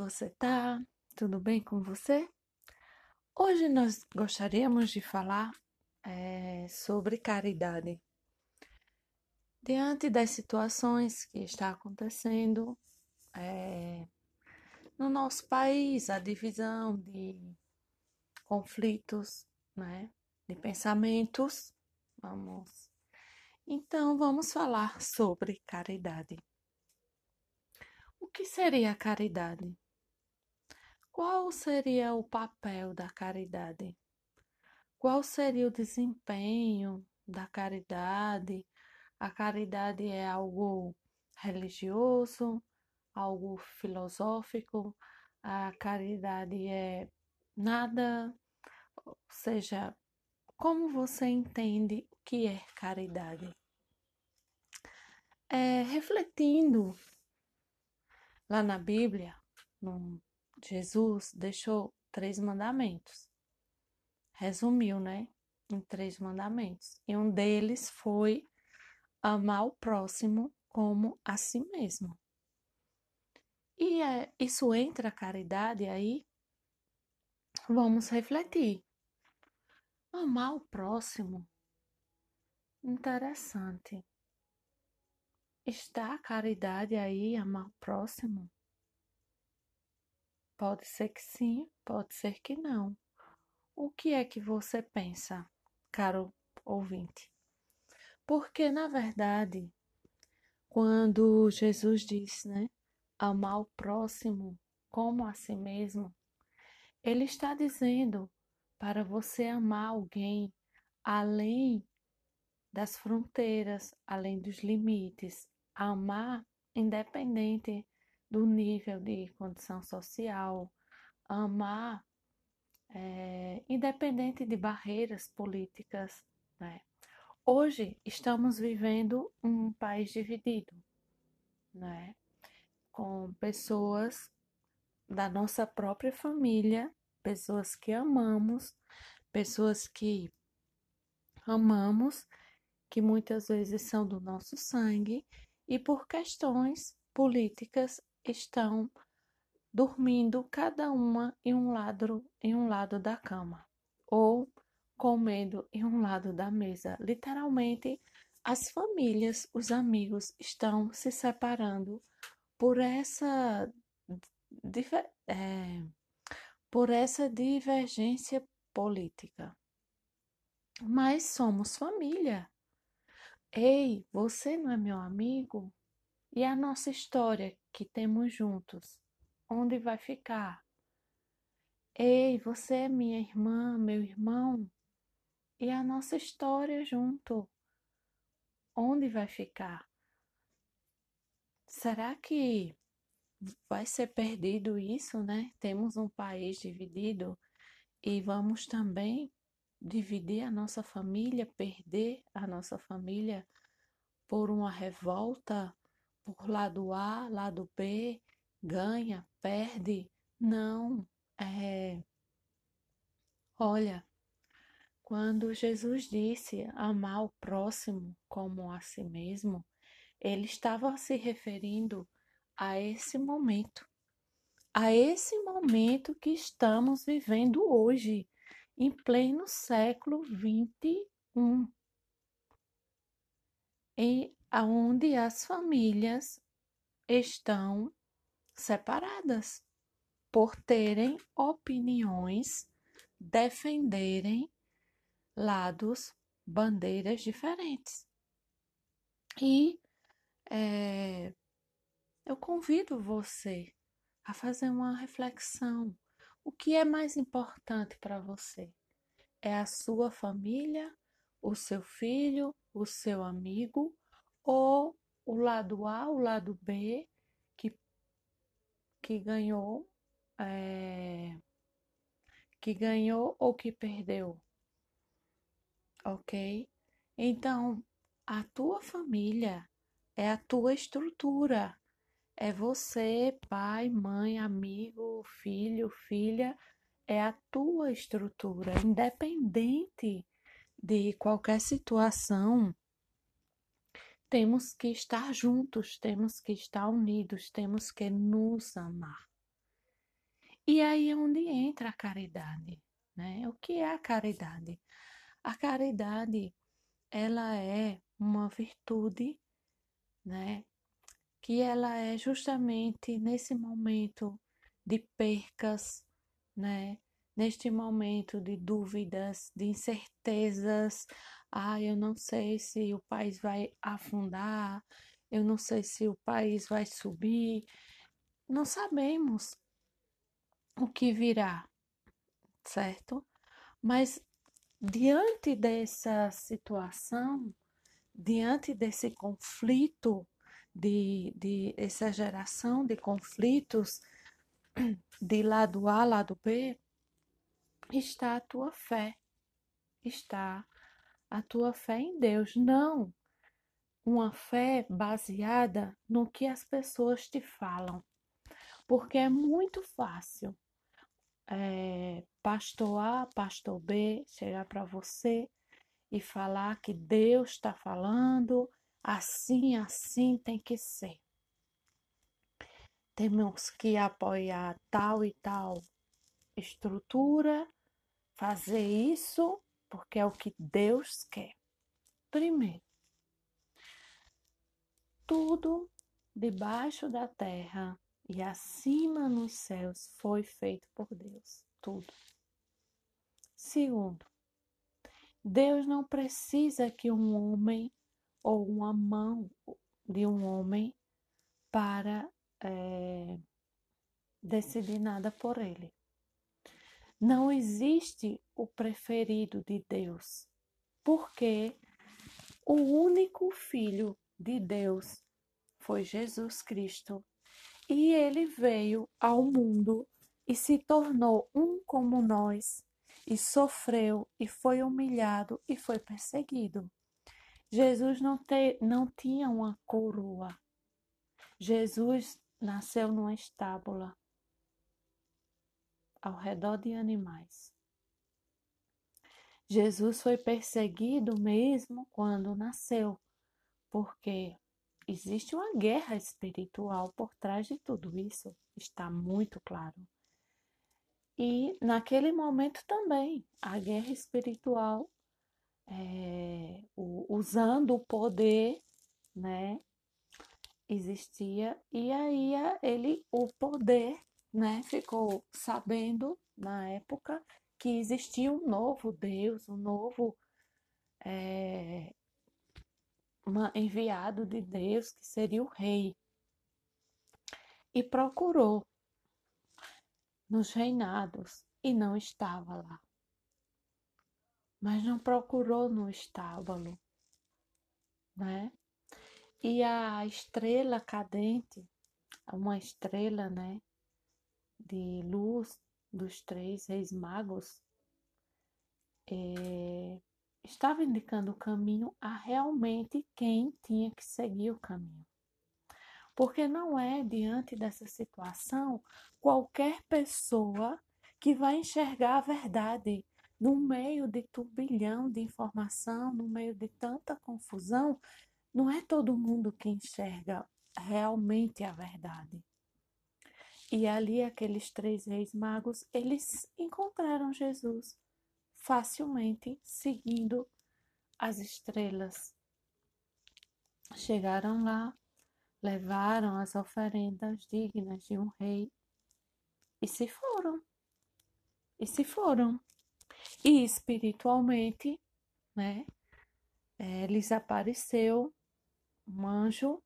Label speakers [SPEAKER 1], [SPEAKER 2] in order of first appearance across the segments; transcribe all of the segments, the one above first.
[SPEAKER 1] você tá? Tudo bem com você? Hoje nós gostaríamos de falar é, sobre caridade. Diante das situações que está acontecendo é, no nosso país, a divisão de conflitos, né, de pensamentos, vamos. Então, vamos falar sobre caridade. O que seria a caridade? Qual seria o papel da caridade? Qual seria o desempenho da caridade? A caridade é algo religioso, algo filosófico, a caridade é nada, ou seja, como você entende o que é caridade? É, refletindo Lá na Bíblia, no, Jesus deixou três mandamentos. Resumiu, né? Em três mandamentos. E um deles foi amar o próximo como a si mesmo. E é, isso entra a caridade aí? Vamos refletir. Amar o próximo. Interessante. Está a caridade aí, amar o próximo? Pode ser que sim, pode ser que não. O que é que você pensa, caro ouvinte? Porque, na verdade, quando Jesus diz, né, amar o próximo como a si mesmo, ele está dizendo para você amar alguém além das fronteiras, além dos limites, amar independente do nível de condição social, amar é, independente de barreiras políticas. Né? Hoje estamos vivendo um país dividido, né? com pessoas da nossa própria família, pessoas que amamos, pessoas que amamos, que muitas vezes são do nosso sangue e por questões políticas estão dormindo cada uma em um lado em um lado da cama ou comendo em um lado da mesa. Literalmente, as famílias, os amigos estão se separando por essa é, por essa divergência política. Mas somos família. Ei, você não é meu amigo? E a nossa história que temos juntos? Onde vai ficar? Ei, você é minha irmã, meu irmão? E a nossa história junto? Onde vai ficar? Será que vai ser perdido isso, né? Temos um país dividido e vamos também dividir a nossa família, perder a nossa família por uma revolta, por lado A, lado B, ganha, perde. Não, é. Olha, quando Jesus disse amar o próximo como a si mesmo, ele estava se referindo a esse momento, a esse momento que estamos vivendo hoje em pleno século XXI, em onde as famílias estão separadas por terem opiniões, defenderem lados, bandeiras diferentes. E é, eu convido você a fazer uma reflexão o que é mais importante para você? É a sua família, o seu filho, o seu amigo ou o lado A, o lado B que, que ganhou, é, que ganhou ou que perdeu? Ok? Então, a tua família é a tua estrutura é você, pai, mãe, amigo, filho, filha, é a tua estrutura, independente de qualquer situação. Temos que estar juntos, temos que estar unidos, temos que nos amar. E aí é onde entra a caridade, né? O que é a caridade? A caridade, ela é uma virtude, né? Que ela é justamente nesse momento de percas, né? Neste momento de dúvidas, de incertezas, ah, eu não sei se o país vai afundar, eu não sei se o país vai subir, não sabemos o que virá, certo? Mas diante dessa situação, diante desse conflito, de, de essa geração de conflitos de lado A, lado B, está a tua fé, está a tua fé em Deus, não uma fé baseada no que as pessoas te falam, porque é muito fácil é, pastor A, pastor B chegar para você e falar que Deus está falando, assim, assim tem que ser. Temos que apoiar tal e tal estrutura, fazer isso porque é o que Deus quer. Primeiro, tudo debaixo da terra e acima nos céus foi feito por Deus. Tudo. Segundo, Deus não precisa que um homem ou uma mão de um homem para é, decidir nada por ele. Não existe o preferido de Deus, porque o único Filho de Deus foi Jesus Cristo. E ele veio ao mundo e se tornou um como nós, e sofreu, e foi humilhado, e foi perseguido. Jesus não, te, não tinha uma coroa. Jesus nasceu numa estábula ao redor de animais. Jesus foi perseguido mesmo quando nasceu, porque existe uma guerra espiritual por trás de tudo isso, está muito claro. E naquele momento também, a guerra espiritual, é, usando o poder, né, existia, e aí ele, o poder né, ficou sabendo na época que existia um novo Deus, um novo é, uma, enviado de Deus, que seria o rei. E procurou nos reinados e não estava lá. Mas não procurou no estábulo, né? E a estrela cadente, uma estrela, né? De luz dos três reis magos é, estava indicando o caminho a realmente quem tinha que seguir o caminho. Porque não é diante dessa situação qualquer pessoa que vai enxergar a verdade no meio de turbilhão de informação, no meio de tanta confusão, não é todo mundo que enxerga realmente a verdade. E ali aqueles três reis magos, eles encontraram Jesus facilmente seguindo as estrelas. Chegaram lá, levaram as oferendas dignas de um rei e se foram. E se foram. E espiritualmente, né, é, lhes apareceu um anjo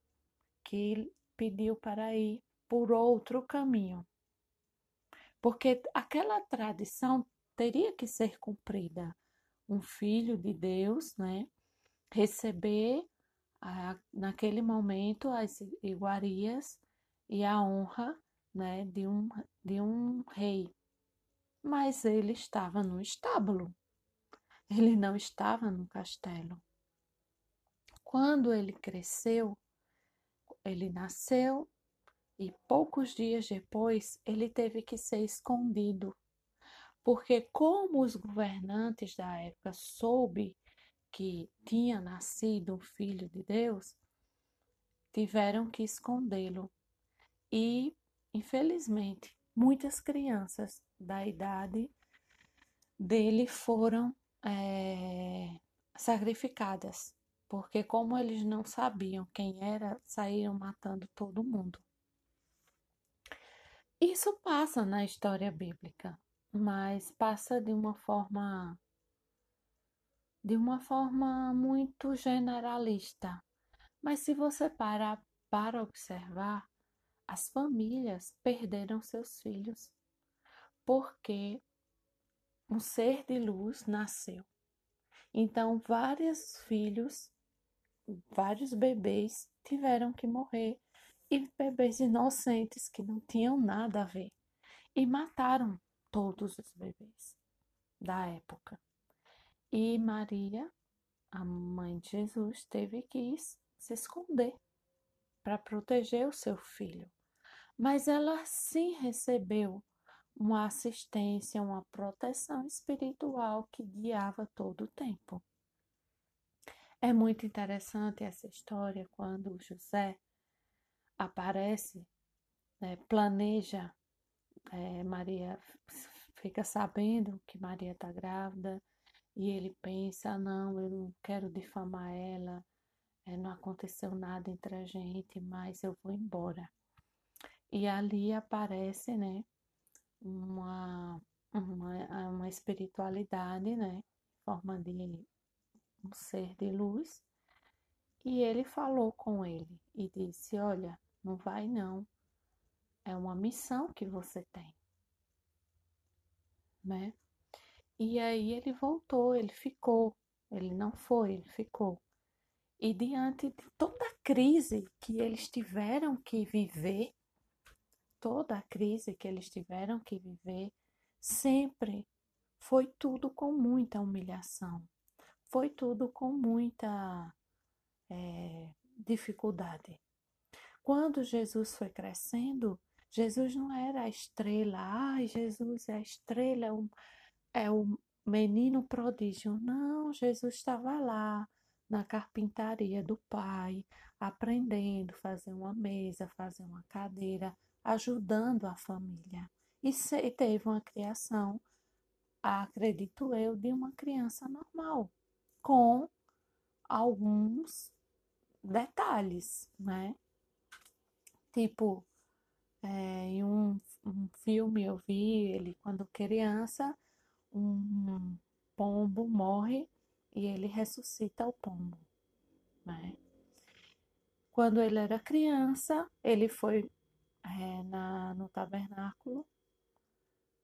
[SPEAKER 1] que pediu para ir por outro caminho. Porque aquela tradição teria que ser cumprida. Um filho de Deus, né, receber a, naquele momento as iguarias e a honra, né, de um de um rei. Mas ele estava no estábulo. Ele não estava no castelo. Quando ele cresceu, ele nasceu e poucos dias depois ele teve que ser escondido, porque como os governantes da época soube que tinha nascido um filho de Deus, tiveram que escondê-lo. E, infelizmente, muitas crianças da idade dele foram é, sacrificadas, porque como eles não sabiam quem era, saíram matando todo mundo. Isso passa na história bíblica, mas passa de uma forma de uma forma muito generalista. Mas se você parar para observar, as famílias perderam seus filhos porque um ser de luz nasceu. Então, vários filhos, vários bebês tiveram que morrer e bebês inocentes que não tinham nada a ver. E mataram todos os bebês da época. E Maria, a mãe de Jesus, teve que se esconder para proteger o seu filho. Mas ela sim recebeu uma assistência, uma proteção espiritual que guiava todo o tempo. É muito interessante essa história quando José aparece, né, planeja, é, Maria fica sabendo que Maria está grávida e ele pensa: não, eu não quero difamar ela, é, não aconteceu nada entre a gente, mas eu vou embora. E ali aparece, né, uma, uma, uma espiritualidade, né, forma de um ser de luz, e ele falou com ele e disse: Olha, não vai não. É uma missão que você tem. Né? E aí ele voltou, ele ficou. Ele não foi, ele ficou. E diante de toda a crise que eles tiveram que viver, toda a crise que eles tiveram que viver, sempre foi tudo com muita humilhação, foi tudo com muita é, dificuldade. Quando Jesus foi crescendo, Jesus não era a estrela, ai, Jesus é a estrela, é o, é o menino prodígio. Não, Jesus estava lá na carpintaria do pai, aprendendo, fazer uma mesa, fazer uma cadeira, ajudando a família. E teve uma criação, acredito eu, de uma criança normal, com alguns detalhes, né? Tipo, é, em um, um filme eu vi ele quando criança, um pombo morre e ele ressuscita o pombo, né? Quando ele era criança, ele foi é, na, no tabernáculo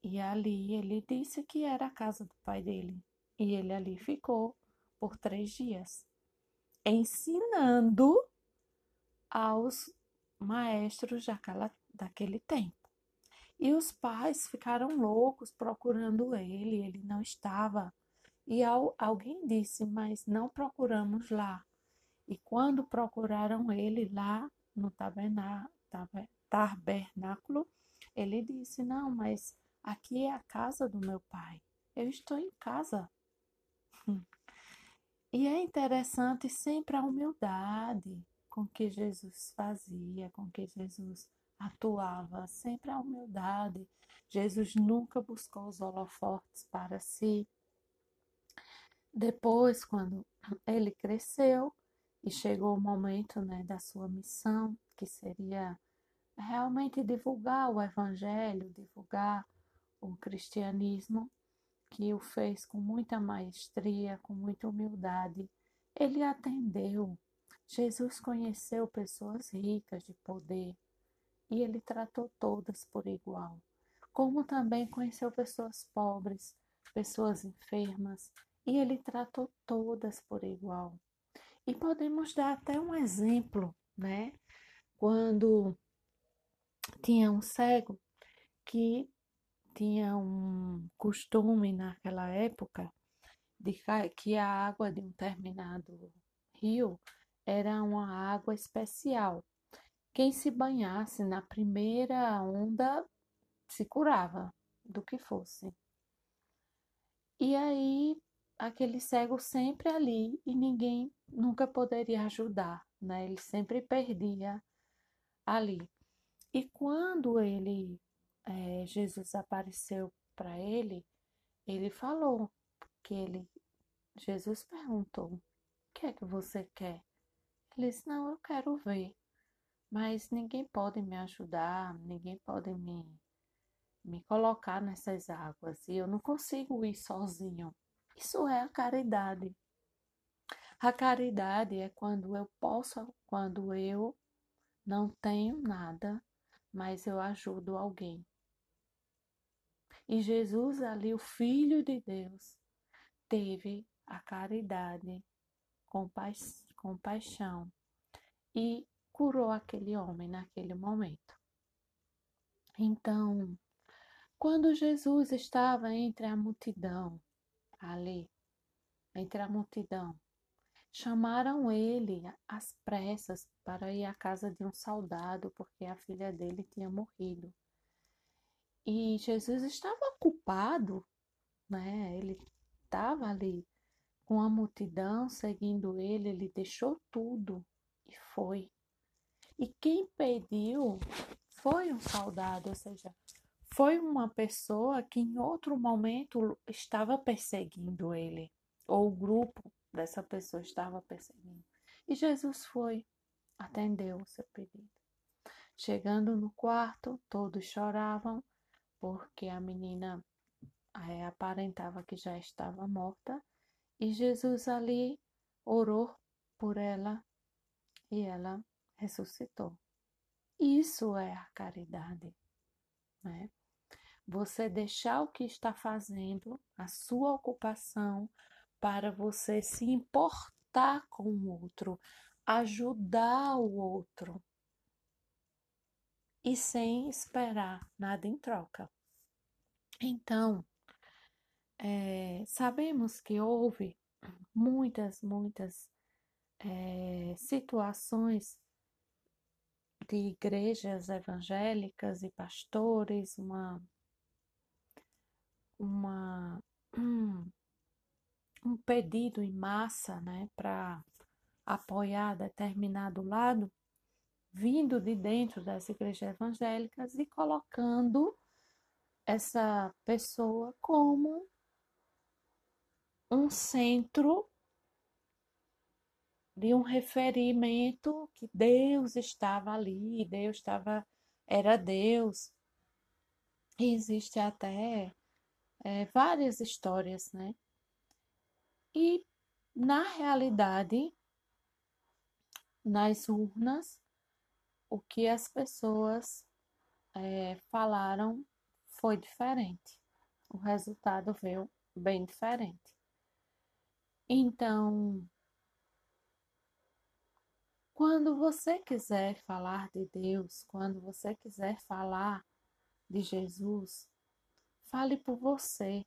[SPEAKER 1] e ali ele disse que era a casa do pai dele. E ele ali ficou por três dias, ensinando aos maestros daquela, daquele tempo. E os pais ficaram loucos procurando ele, ele não estava. E ao, alguém disse, mas não procuramos lá. E quando procuraram ele lá no tabernáculo, ele disse: Não, mas aqui é a casa do meu pai. Eu estou em casa. E é interessante sempre a humildade com que Jesus fazia, com que Jesus atuava, sempre a humildade. Jesus nunca buscou os holofotes para si. Depois, quando ele cresceu e chegou o momento né, da sua missão, que seria realmente divulgar o evangelho, divulgar o cristianismo, que o fez com muita maestria, com muita humildade. Ele atendeu Jesus conheceu pessoas ricas de poder e ele tratou todas por igual, como também conheceu pessoas pobres, pessoas enfermas e ele tratou todas por igual. E podemos dar até um exemplo, né? Quando tinha um cego que tinha um costume naquela época de que a água de um determinado rio era uma água especial. Quem se banhasse na primeira onda se curava do que fosse. E aí, aquele cego sempre ali e ninguém nunca poderia ajudar, né? Ele sempre perdia ali. E quando ele é, Jesus apareceu para ele, ele falou que ele, Jesus perguntou: O que é que você quer? Ele disse: Não, eu quero ver, mas ninguém pode me ajudar, ninguém pode me, me colocar nessas águas e eu não consigo ir sozinho. Isso é a caridade. A caridade é quando eu posso, quando eu não tenho nada, mas eu ajudo alguém. E Jesus, ali, o Filho de Deus, teve a caridade, compaixão e curou aquele homem naquele momento. Então, quando Jesus estava entre a multidão, ali, entre a multidão, chamaram ele às pressas para ir à casa de um soldado, porque a filha dele tinha morrido. E Jesus estava ocupado, né? Ele estava ali com a multidão seguindo ele, ele deixou tudo e foi. E quem pediu foi um soldado, ou seja, foi uma pessoa que em outro momento estava perseguindo ele, ou o grupo dessa pessoa estava perseguindo. E Jesus foi, atendeu o seu pedido. Chegando no quarto, todos choravam, porque a menina é, aparentava que já estava morta, e Jesus ali orou por ela e ela ressuscitou. Isso é a caridade, né? Você deixar o que está fazendo, a sua ocupação, para você se importar com o outro, ajudar o outro, e sem esperar nada em troca. Então, é, sabemos que houve muitas, muitas é, situações de igrejas evangélicas e pastores, uma, uma um, pedido em massa né, para apoiar determinado lado, vindo de dentro das igrejas evangélicas e colocando essa pessoa como um centro de um referimento que Deus estava ali, Deus estava, era Deus. E existe até é, várias histórias, né? E na realidade, nas urnas, o que as pessoas é, falaram foi diferente. O resultado veio bem diferente. Então, quando você quiser falar de Deus, quando você quiser falar de Jesus, fale por você.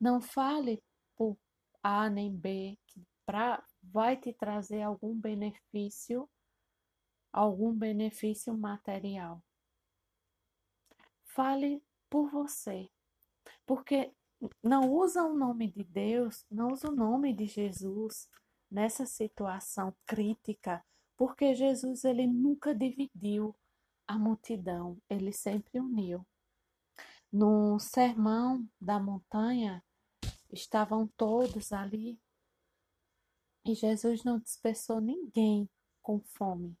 [SPEAKER 1] Não fale por A nem B, que pra, vai te trazer algum benefício algum benefício material. Fale por você, porque não usa o nome de Deus, não usa o nome de Jesus nessa situação crítica, porque Jesus ele nunca dividiu a multidão, ele sempre uniu. No sermão da montanha estavam todos ali e Jesus não dispersou ninguém com fome.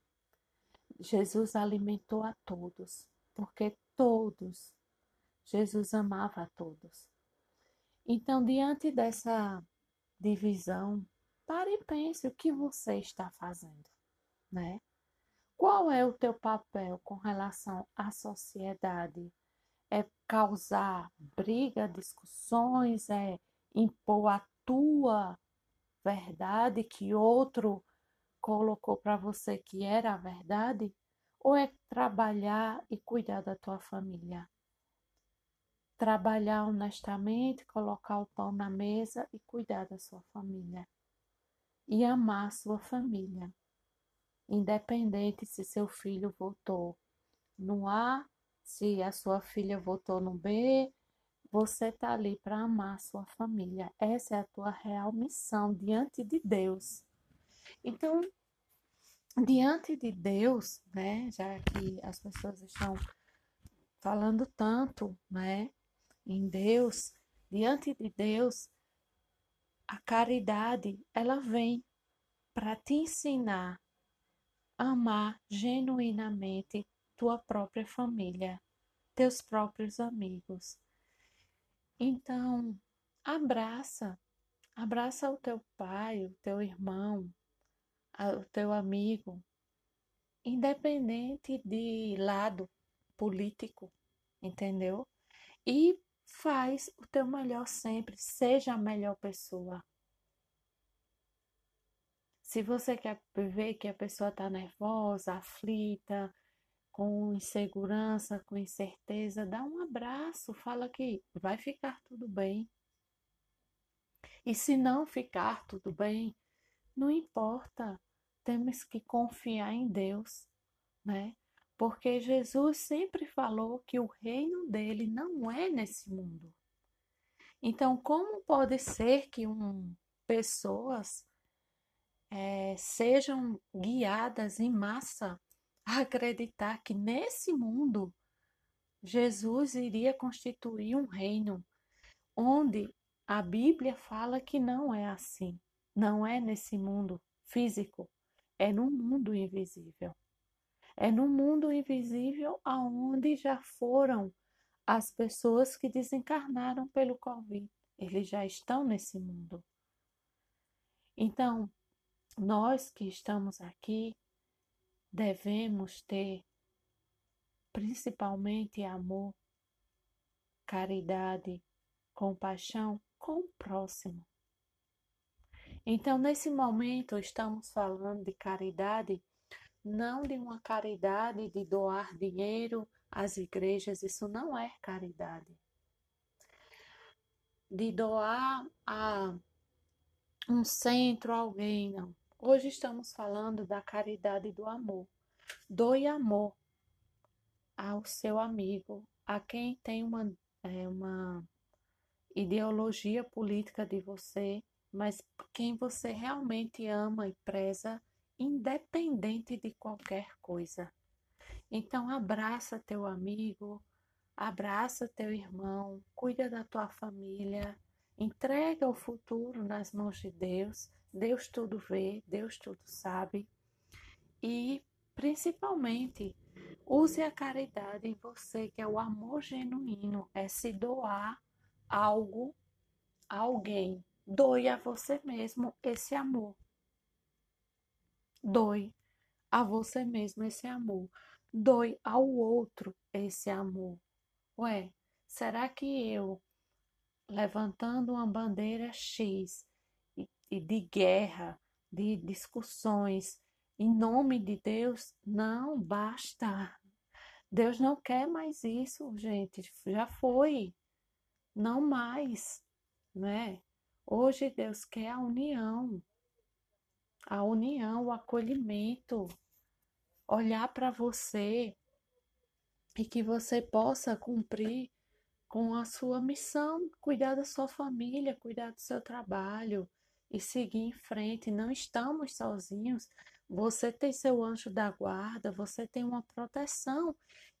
[SPEAKER 1] Jesus alimentou a todos, porque todos, Jesus amava a todos. Então, diante dessa divisão, pare e pense o que você está fazendo, né? Qual é o teu papel com relação à sociedade? É causar briga, discussões, é impor a tua verdade que outro colocou para você que era a verdade? Ou é trabalhar e cuidar da tua família? Trabalhar honestamente, colocar o pão na mesa e cuidar da sua família. E amar a sua família. Independente se seu filho votou no A, se a sua filha votou no B, você está ali para amar a sua família. Essa é a tua real missão diante de Deus. Então, diante de Deus, né, já que as pessoas estão falando tanto, né, em Deus, diante de Deus, a caridade, ela vem para te ensinar a amar genuinamente tua própria família, teus próprios amigos. Então, abraça, abraça o teu pai, o teu irmão, o teu amigo, independente de lado político, entendeu? E faz o teu melhor sempre, seja a melhor pessoa. Se você quer ver que a pessoa está nervosa, aflita, com insegurança, com incerteza, dá um abraço, fala que vai ficar tudo bem. E se não ficar tudo bem, não importa, temos que confiar em Deus, né? Porque Jesus sempre falou que o reino dele não é nesse mundo. Então, como pode ser que um, pessoas é, sejam guiadas em massa a acreditar que nesse mundo Jesus iria constituir um reino onde a Bíblia fala que não é assim, não é nesse mundo físico, é no mundo invisível. É no mundo invisível aonde já foram as pessoas que desencarnaram pelo Covid. Eles já estão nesse mundo. Então, nós que estamos aqui devemos ter principalmente amor, caridade, compaixão com o próximo. Então, nesse momento, estamos falando de caridade não de uma caridade de doar dinheiro às igrejas, isso não é caridade. De doar a um centro a alguém, não. Hoje estamos falando da caridade do amor. Doe amor ao seu amigo, a quem tem uma, é, uma ideologia política de você, mas quem você realmente ama e preza independente de qualquer coisa. Então abraça teu amigo, abraça teu irmão, cuida da tua família, entrega o futuro nas mãos de Deus. Deus tudo vê, Deus tudo sabe. E principalmente use a caridade em você, que é o amor genuíno, é se doar algo a alguém. Doe a você mesmo esse amor. Doe a você mesmo esse amor. Doe ao outro esse amor. Ué, será que eu, levantando uma bandeira X e de guerra, de discussões, em nome de Deus, não basta. Deus não quer mais isso, gente. Já foi. Não mais, né? Hoje Deus quer a união a união, o acolhimento, olhar para você e que você possa cumprir com a sua missão, cuidar da sua família, cuidar do seu trabalho e seguir em frente. Não estamos sozinhos. Você tem seu anjo da guarda, você tem uma proteção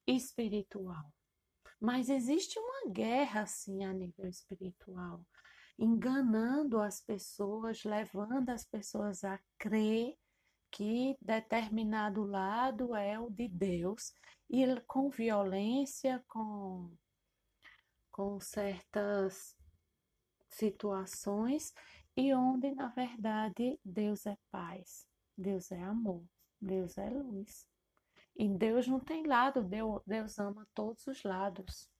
[SPEAKER 1] espiritual. Mas existe uma guerra assim a nível espiritual enganando as pessoas, levando as pessoas a crer que determinado lado é o de Deus e com violência, com, com certas situações e onde na verdade Deus é paz, Deus é amor, Deus é luz. E Deus não tem lado, Deus, ama todos os lados.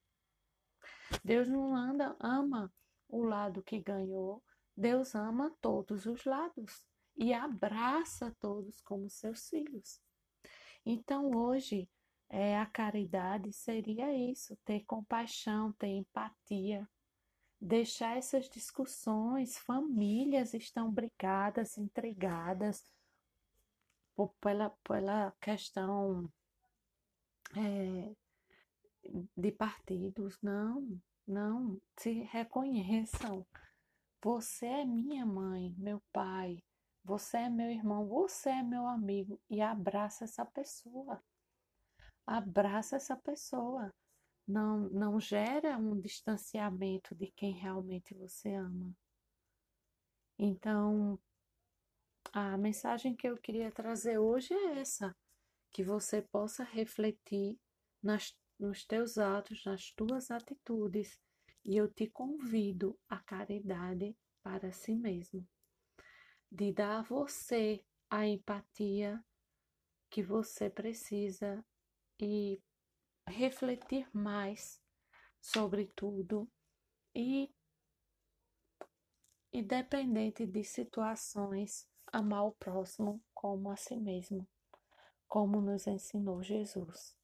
[SPEAKER 1] Deus não anda, ama o lado que ganhou, Deus ama todos os lados e abraça todos como seus filhos. Então, hoje, é, a caridade seria isso: ter compaixão, ter empatia, deixar essas discussões. Famílias estão brigadas, intrigadas pela, pela questão é, de partidos. Não, não, se reconheçam. Você é minha mãe, meu pai, você é meu irmão, você é meu amigo e abraça essa pessoa. Abraça essa pessoa. não, não gera um distanciamento de quem realmente você ama. Então, a mensagem que eu queria trazer hoje é essa: que você possa refletir nas, nos teus atos, nas tuas atitudes, e eu te convido à caridade para si mesmo, de dar a você a empatia que você precisa e refletir mais sobre tudo e independente de situações amar o próximo como a si mesmo, como nos ensinou Jesus.